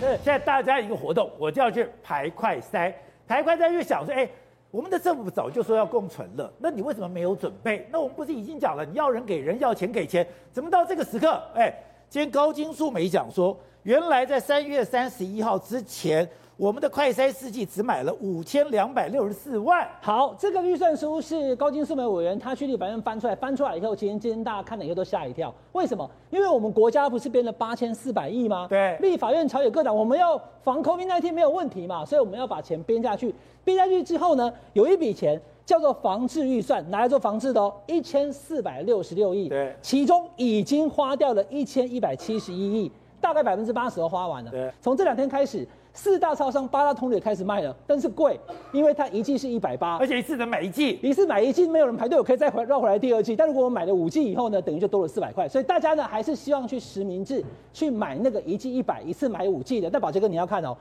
现在大家一个活动，我就要去排快筛，排快筛就想说，哎，我们的政府早就说要共存了，那你为什么没有准备？那我们不是已经讲了，你要人给人，要钱给钱，怎么到这个时刻？哎，今天高金素梅讲说，原来在三月三十一号之前。我们的快筛试剂只买了五千两百六十四万。好，这个预算书是高金素梅委员他去立法院翻出来，翻出来以后，今天今天大家看了以后都吓一跳。为什么？因为我们国家不是编了八千四百亿吗？对。立法院朝野各党，我们要防 COVID-19 没有问题嘛，所以我们要把钱编下去。编下去之后呢，有一笔钱叫做防治预算，拿来做防治的哦，一千四百六十六亿。对。其中已经花掉了一千一百七十一亿，大概百分之八十都花完了。对。从这两天开始。四大超商、八大通路也开始卖了，但是贵，因为它一季是一百八，而且一次能买一季，一次买一季没有人排队，我可以再回绕回来第二季。但如果我买了五季以后呢，等于就多了四百块。所以大家呢还是希望去实名制去买那个一季一百，一次买五季的。但宝杰哥你要看哦，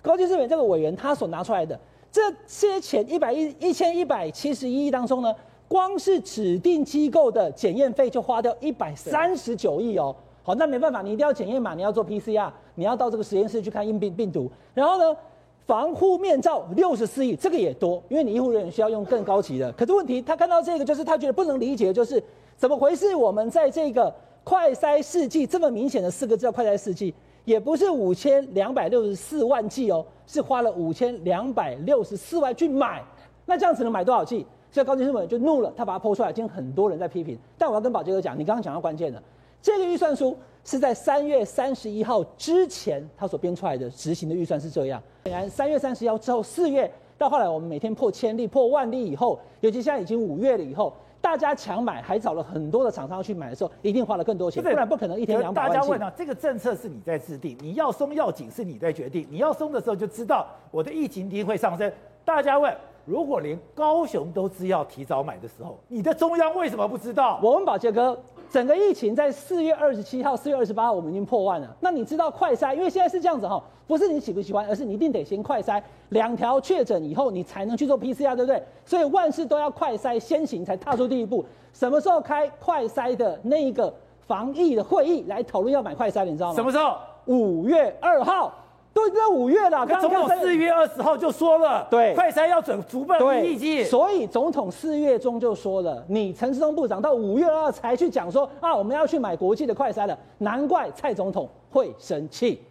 高金素梅这个委员他所拿出来的这些钱一百一一千一百七十一亿当中呢，光是指定机构的检验费就花掉一百三十九亿哦。好，那没办法，你一定要检验嘛，你要做 PCR，你要到这个实验室去看硬病病毒。然后呢，防护面罩六十四亿，这个也多，因为你医护人员需要用更高级的。可是问题，他看到这个，就是他觉得不能理解，就是怎么回事？我们在这个快筛试剂这么明显的四个字叫快筛试剂，也不是五千两百六十四万剂哦，是花了五千两百六十四万去买，那这样子能买多少剂？所以高金素梅就怒了，他把它剖出来，今天很多人在批评。但我要跟宝杰哥讲，你刚刚讲到关键的。这个预算书是在三月三十一号之前，他所编出来的执行的预算是这样。显然，三月三十一号之后，四月到后来，我们每天破千例、破万例以后，尤其现在已经五月了以后，大家抢买，还找了很多的厂商去买的时候，一定花了更多钱，不然不可能一天两百万。大家问啊，这个政策是你在制定，你要松要紧是你在决定，你要松的时候就知道我的疫情一定会上升。大家问，如果连高雄都知要提早买的时候，你的中央为什么不知道？我问宝杰哥。整个疫情在四月二十七号、四月二十八号，我们已经破万了。那你知道快筛？因为现在是这样子哈，不是你喜不喜欢，而是你一定得先快筛，两条确诊以后，你才能去做 PCR，对不对？所以万事都要快筛先行，才踏出第一步。什么时候开快筛的那一个防疫的会议来讨论要买快筛？你知道吗？什么时候？五月二号。都已经在五月了，总统四月二十号就说了，对，快筛要准足半亿剂，所以总统四月中就说了，你陈世忠部长到五月二才去讲说啊，我们要去买国际的快筛了，难怪蔡总统会生气。